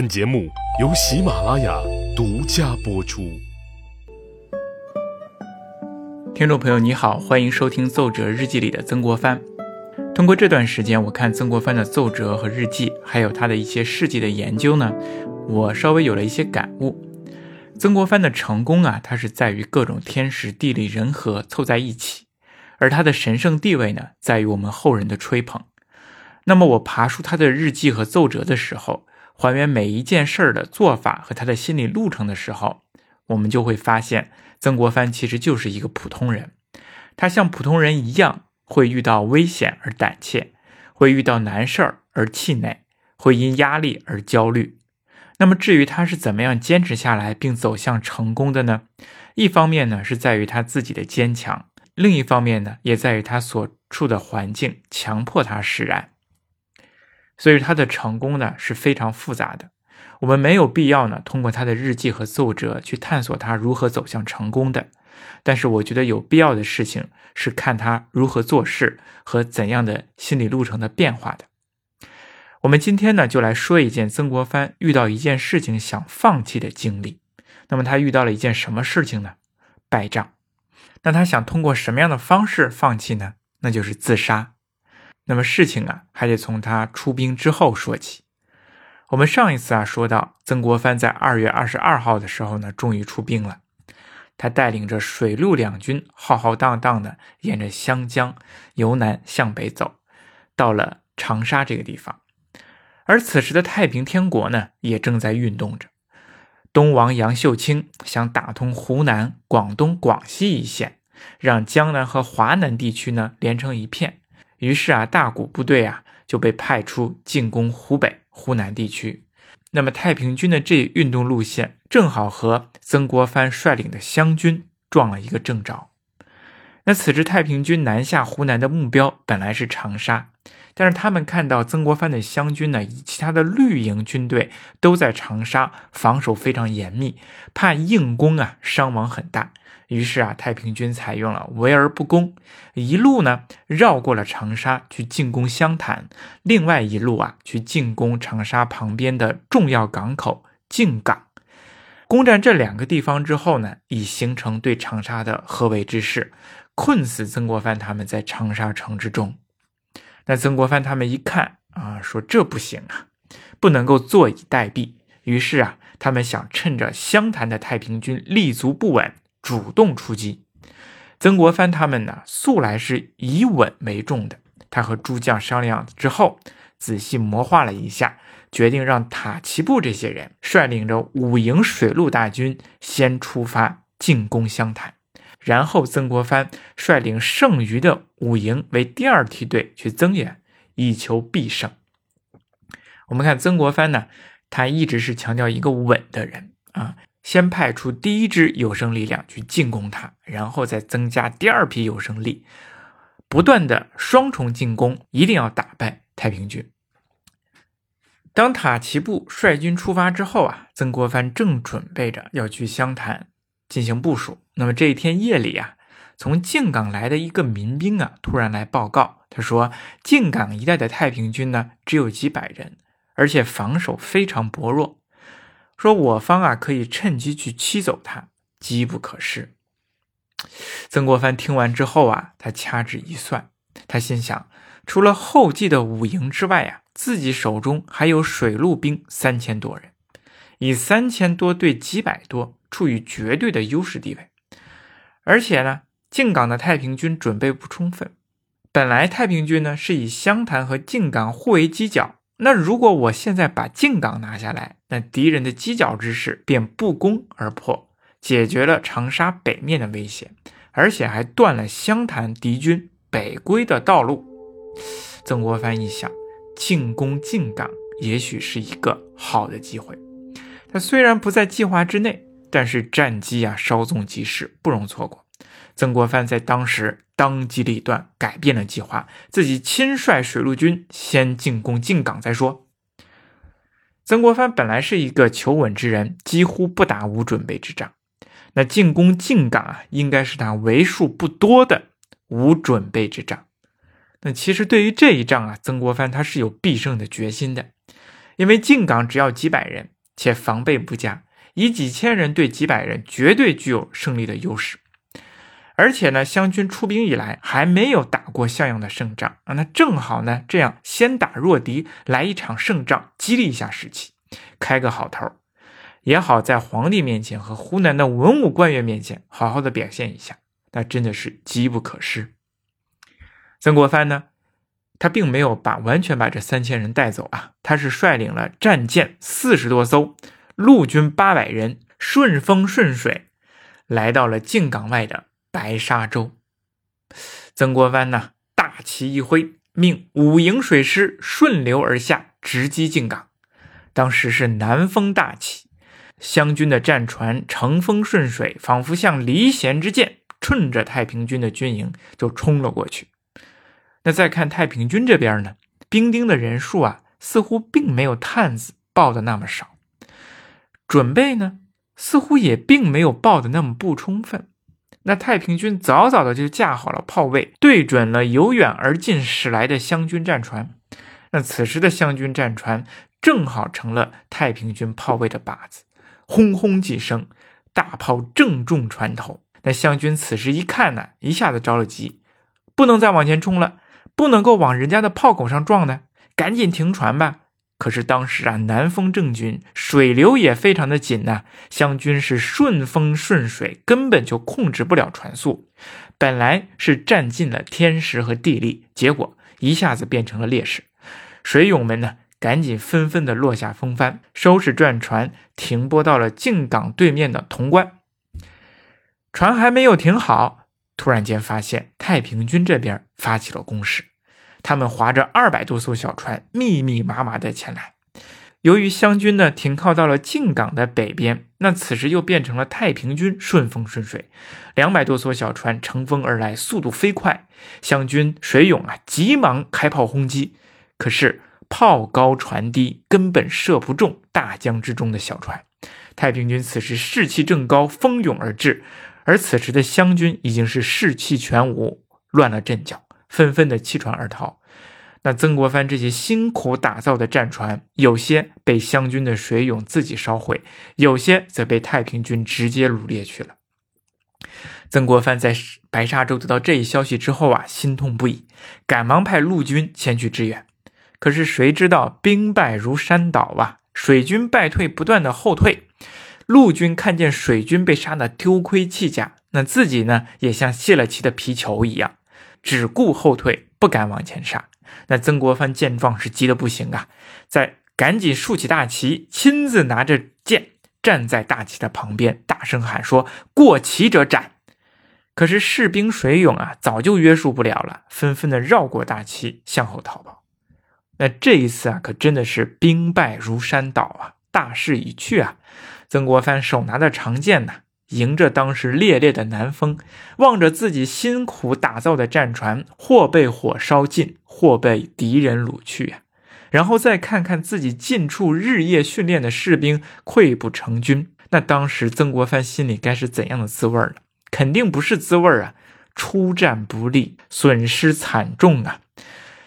本节目由喜马拉雅独家播出。听众朋友，你好，欢迎收听奏折日记里的曾国藩。通过这段时间，我看曾国藩的奏折和日记，还有他的一些事迹的研究呢，我稍微有了一些感悟。曾国藩的成功啊，他是在于各种天时地利人和凑在一起，而他的神圣地位呢，在于我们后人的吹捧。那么我爬出他的日记和奏折的时候，还原每一件事儿的做法和他的心理路程的时候，我们就会发现，曾国藩其实就是一个普通人。他像普通人一样，会遇到危险而胆怯，会遇到难事儿而气馁，会因压力而焦虑。那么，至于他是怎么样坚持下来并走向成功的呢？一方面呢，是在于他自己的坚强；另一方面呢，也在于他所处的环境强迫他释然。所以他的成功呢是非常复杂的，我们没有必要呢通过他的日记和奏折去探索他如何走向成功的。但是我觉得有必要的事情是看他如何做事和怎样的心理路程的变化的。我们今天呢就来说一件曾国藩遇到一件事情想放弃的经历。那么他遇到了一件什么事情呢？败仗。那他想通过什么样的方式放弃呢？那就是自杀。那么事情啊，还得从他出兵之后说起。我们上一次啊说到，曾国藩在二月二十二号的时候呢，终于出兵了。他带领着水陆两军，浩浩荡荡的沿着湘江由南向北走，到了长沙这个地方。而此时的太平天国呢，也正在运动着。东王杨秀清想打通湖南、广东、广西一线，让江南和华南地区呢连成一片。于是啊，大股部队啊就被派出进攻湖北、湖南地区。那么太平军的这运动路线正好和曾国藩率领的湘军撞了一个正着。那此时太平军南下湖南的目标本来是长沙，但是他们看到曾国藩的湘军呢，以及其他的绿营军队都在长沙防守非常严密，怕硬攻啊伤亡很大。于是啊，太平军采用了围而不攻，一路呢绕过了长沙去进攻湘潭，另外一路啊去进攻长沙旁边的重要港口靖港。攻占这两个地方之后呢，已形成对长沙的合围之势，困死曾国藩他们在长沙城之中。那曾国藩他们一看啊，说这不行啊，不能够坐以待毙。于是啊，他们想趁着湘潭的太平军立足不稳。主动出击，曾国藩他们呢，素来是以稳为重的。他和诸将商量之后，仔细谋划了一下，决定让塔奇布这些人率领着五营水陆大军先出发进攻湘潭，然后曾国藩率领剩余的五营为第二梯队去增援，以求必胜。我们看曾国藩呢，他一直是强调一个稳的人啊。先派出第一支有生力量去进攻他，然后再增加第二批有生力，不断的双重进攻，一定要打败太平军。当塔奇布率军出发之后啊，曾国藩正准备着要去湘潭进行部署。那么这一天夜里啊，从靖港来的一个民兵啊，突然来报告，他说靖港一带的太平军呢，只有几百人，而且防守非常薄弱。说我方啊可以趁机去驱走他，机不可失。曾国藩听完之后啊，他掐指一算，他心想，除了后继的五营之外啊，自己手中还有水陆兵三千多人，以三千多对几百多，处于绝对的优势地位。而且呢，靖港的太平军准备不充分，本来太平军呢是以湘潭和靖港互为犄角。那如果我现在把靖港拿下来，那敌人的犄角之势便不攻而破，解决了长沙北面的威胁，而且还断了湘潭敌军北归的道路。曾国藩一想，进攻靖港也许是一个好的机会。他虽然不在计划之内，但是战机啊稍纵即逝，不容错过。曾国藩在当时当机立断，改变了计划，自己亲率水陆军先进攻靖港再说。曾国藩本来是一个求稳之人，几乎不打无准备之仗。那进攻靖港啊，应该是他为数不多的无准备之仗。那其实对于这一仗啊，曾国藩他是有必胜的决心的，因为靖港只要几百人，且防备不佳，以几千人对几百人，绝对具有胜利的优势。而且呢，湘军出兵以来还没有打过像样的胜仗啊，那正好呢，这样先打弱敌，来一场胜仗，激励一下士气，开个好头，也好在皇帝面前和湖南的文武官员面前好好的表现一下，那真的是机不可失。曾国藩呢？他并没有把完全把这三千人带走啊，他是率领了战舰四十多艘，陆军八百人，顺风顺水，来到了靖港外的白沙洲。曾国藩呢，大旗一挥，命五营水师顺流而下，直击靖港。当时是南风大起，湘军的战船乘风顺水，仿佛像离弦之箭，顺着太平军的军营就冲了过去。那再看太平军这边呢，兵丁的人数啊，似乎并没有探子报的那么少，准备呢，似乎也并没有报的那么不充分。那太平军早早的就架好了炮位，对准了由远而近驶来的湘军战船。那此时的湘军战船正好成了太平军炮位的靶子，轰轰几声，大炮正中船头。那湘军此时一看呢，一下子着了急，不能再往前冲了。不能够往人家的炮口上撞呢，赶紧停船吧。可是当时啊，南风正军，水流也非常的紧呐，湘军是顺风顺水，根本就控制不了船速。本来是占尽了天时和地利，结果一下子变成了劣势。水勇们呢，赶紧纷纷的落下风帆，收拾战船，停泊到了靖港对面的潼关。船还没有停好，突然间发现太平军这边发起了攻势。他们划着二百多艘小船，密密麻麻的前来。由于湘军呢停靠到了靖港的北边，那此时又变成了太平军顺风顺水，两百多艘小船乘风而来，速度飞快。湘军水勇啊，急忙开炮轰击，可是炮高船低，根本射不中大江之中的小船。太平军此时士气正高，蜂拥而至，而此时的湘军已经是士气全无，乱了阵脚。纷纷的弃船而逃。那曾国藩这些辛苦打造的战船，有些被湘军的水勇自己烧毁，有些则被太平军直接掳掠去了。曾国藩在白沙洲得到这一消息之后啊，心痛不已，赶忙派陆军前去支援。可是谁知道兵败如山倒啊，水军败退，不断的后退。陆军看见水军被杀的丢盔弃甲，那自己呢，也像泄了气的皮球一样。只顾后退，不敢往前杀。那曾国藩见状是急得不行啊，在赶紧竖起大旗，亲自拿着剑站在大旗的旁边，大声喊说：“过旗者斩！”可是士兵水勇啊，早就约束不了了，纷纷的绕过大旗向后逃跑。那这一次啊，可真的是兵败如山倒啊，大势已去啊！曾国藩手拿着长剑呐。迎着当时烈烈的南风，望着自己辛苦打造的战船，或被火烧尽，或被敌人掳去呀。然后再看看自己近处日夜训练的士兵溃不成军，那当时曾国藩心里该是怎样的滋味了？肯定不是滋味啊！出战不利，损失惨重啊！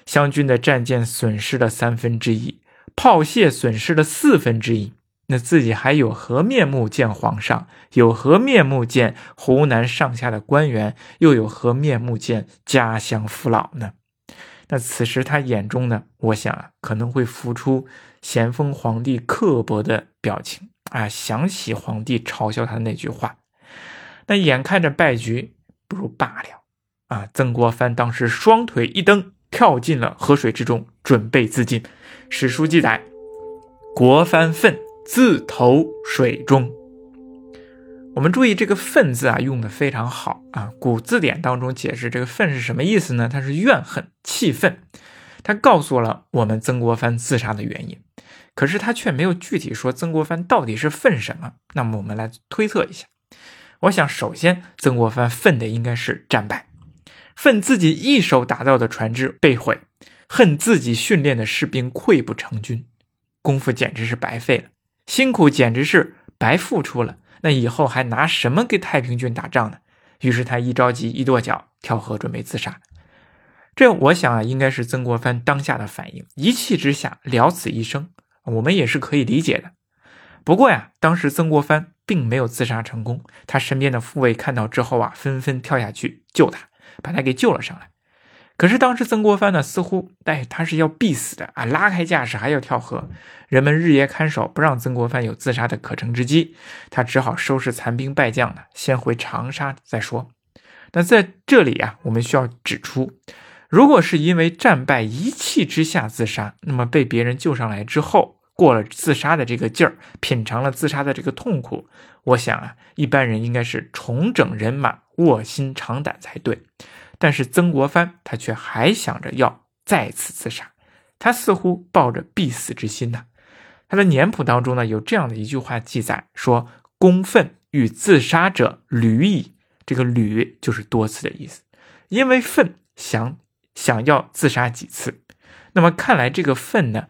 湘军的战舰损失了三分之一，炮械损失了四分之一。那自己还有何面目见皇上？有何面目见湖南上下的官员？又有何面目见家乡父老呢？那此时他眼中呢？我想啊，可能会浮出咸丰皇帝刻薄的表情啊，想起皇帝嘲笑他的那句话。那眼看着败局，不如罢了啊！曾国藩当时双腿一蹬，跳进了河水之中，准备自尽。史书记载，国藩愤。自投水中。我们注意这个“愤”字啊，用的非常好啊。古字典当中解释这个“愤”是什么意思呢？它是怨恨、气愤。他告诉了我们曾国藩自杀的原因，可是他却没有具体说曾国藩到底是愤什么。那么我们来推测一下。我想，首先曾国藩愤的应该是战败，愤自己一手打造的船只被毁，恨自己训练的士兵溃不成军，功夫简直是白费了。辛苦简直是白付出了，那以后还拿什么跟太平军打仗呢？于是他一着急一跺脚跳河准备自杀。这我想啊，应该是曾国藩当下的反应，一气之下了此一生，我们也是可以理解的。不过呀，当时曾国藩并没有自杀成功，他身边的护卫看到之后啊，纷纷跳下去救他，把他给救了上来。可是当时曾国藩呢，似乎哎，他是要必死的啊，拉开架势还要跳河。人们日夜看守，不让曾国藩有自杀的可乘之机，他只好收拾残兵败将呢，先回长沙再说。那在这里啊，我们需要指出，如果是因为战败一气之下自杀，那么被别人救上来之后，过了自杀的这个劲儿，品尝了自杀的这个痛苦，我想啊，一般人应该是重整人马，卧薪尝胆才对。但是曾国藩他却还想着要再次自杀，他似乎抱着必死之心呐。他的年谱当中呢有这样的一句话记载说：“公愤欲自杀者屡矣。”这个“屡”就是多次的意思，因为愤想想要自杀几次。那么看来这个愤呢，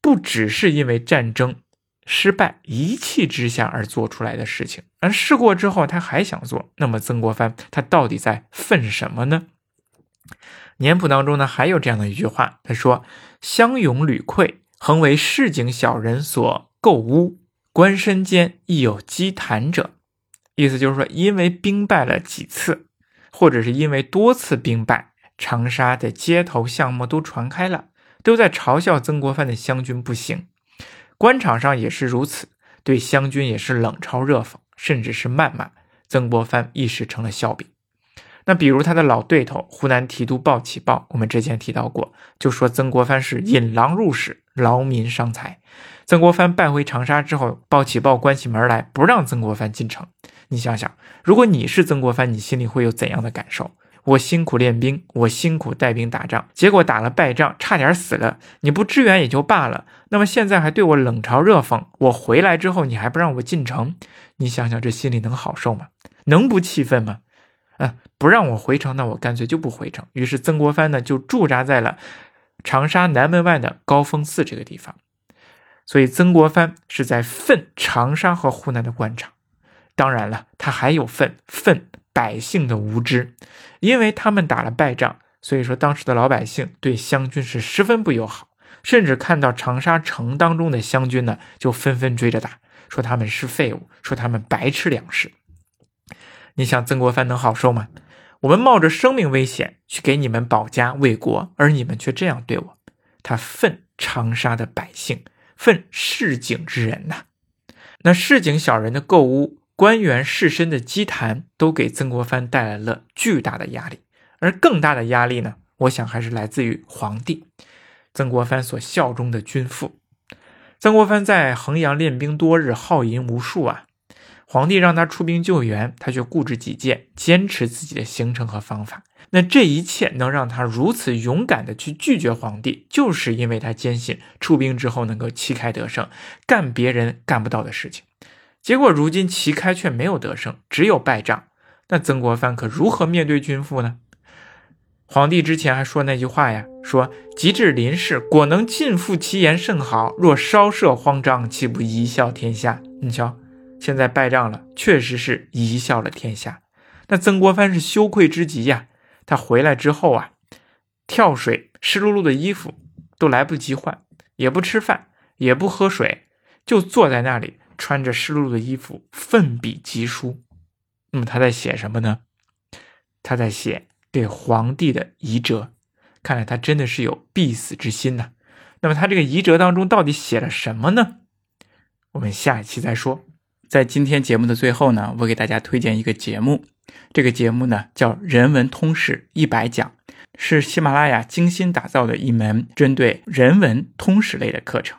不只是因为战争失败一气之下而做出来的事情。而试过之后，他还想做。那么曾国藩他到底在愤什么呢？年谱当中呢还有这样的一句话，他说：“乡勇屡溃，恒为市井小人所构污，官身间亦有积谈者。”意思就是说，因为兵败了几次，或者是因为多次兵败，长沙的街头巷陌都传开了，都在嘲笑曾国藩的湘军不行。官场上也是如此，对湘军也是冷嘲热讽。甚至是谩骂，曾国藩一时成了笑柄。那比如他的老对头湖南提督鲍启豹，我们之前提到过，就说曾国藩是引狼入室，劳民伤财。曾国藩败回长沙之后，鲍启豹关起门来不让曾国藩进城。你想想，如果你是曾国藩，你心里会有怎样的感受？我辛苦练兵，我辛苦带兵打仗，结果打了败仗，差点死了。你不支援也就罢了，那么现在还对我冷嘲热讽。我回来之后，你还不让我进城，你想想这心里能好受吗？能不气愤吗？啊，不让我回城，那我干脆就不回城。于是曾国藩呢，就驻扎在了长沙南门外的高峰寺这个地方。所以曾国藩是在愤长沙和湖南的官场，当然了，他还有愤愤。百姓的无知，因为他们打了败仗，所以说当时的老百姓对湘军是十分不友好，甚至看到长沙城当中的湘军呢，就纷纷追着打，说他们是废物，说他们白吃粮食。你想曾国藩能好受吗？我们冒着生命危险去给你们保家卫国，而你们却这样对我，他愤长沙的百姓，愤市井之人呐。那市井小人的购物。官员士绅的积谈都给曾国藩带来了巨大的压力，而更大的压力呢，我想还是来自于皇帝，曾国藩所效忠的君父。曾国藩在衡阳练兵多日，耗银无数啊。皇帝让他出兵救援，他却固执己见，坚持自己的行程和方法。那这一切能让他如此勇敢地去拒绝皇帝，就是因为他坚信出兵之后能够旗开得胜，干别人干不到的事情。结果如今旗开却没有得胜，只有败仗。那曾国藩可如何面对君父呢？皇帝之前还说那句话呀，说及至临事，果能尽复其言甚好；若稍涉慌张，岂不贻笑天下？你瞧，现在败仗了，确实是贻笑了天下。那曾国藩是羞愧之极呀。他回来之后啊，跳水，湿漉漉的衣服都来不及换，也不吃饭，也不喝水，就坐在那里。穿着湿漉漉的衣服，奋笔疾书。那么他在写什么呢？他在写给皇帝的遗折。看来他真的是有必死之心呐。那么他这个遗折当中到底写了什么呢？我们下一期再说。在今天节目的最后呢，我给大家推荐一个节目。这个节目呢叫《人文通识一百讲》，是喜马拉雅精心打造的一门针对人文通识类的课程。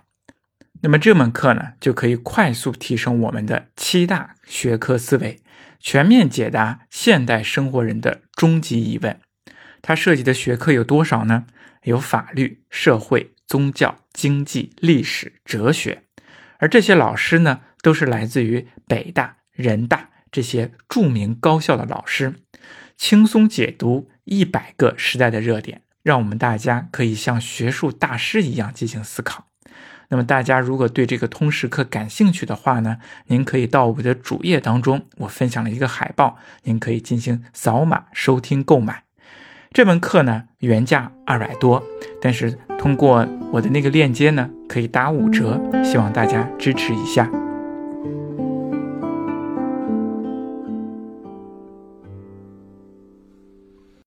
那么这门课呢，就可以快速提升我们的七大学科思维，全面解答现代生活人的终极疑问。它涉及的学科有多少呢？有法律、社会、宗教、经济、历史、哲学。而这些老师呢，都是来自于北大、人大这些著名高校的老师，轻松解读一百个时代的热点，让我们大家可以像学术大师一样进行思考。那么大家如果对这个通识课感兴趣的话呢，您可以到我的主页当中，我分享了一个海报，您可以进行扫码收听购买。这门课呢原价二百多，但是通过我的那个链接呢，可以打五折，希望大家支持一下。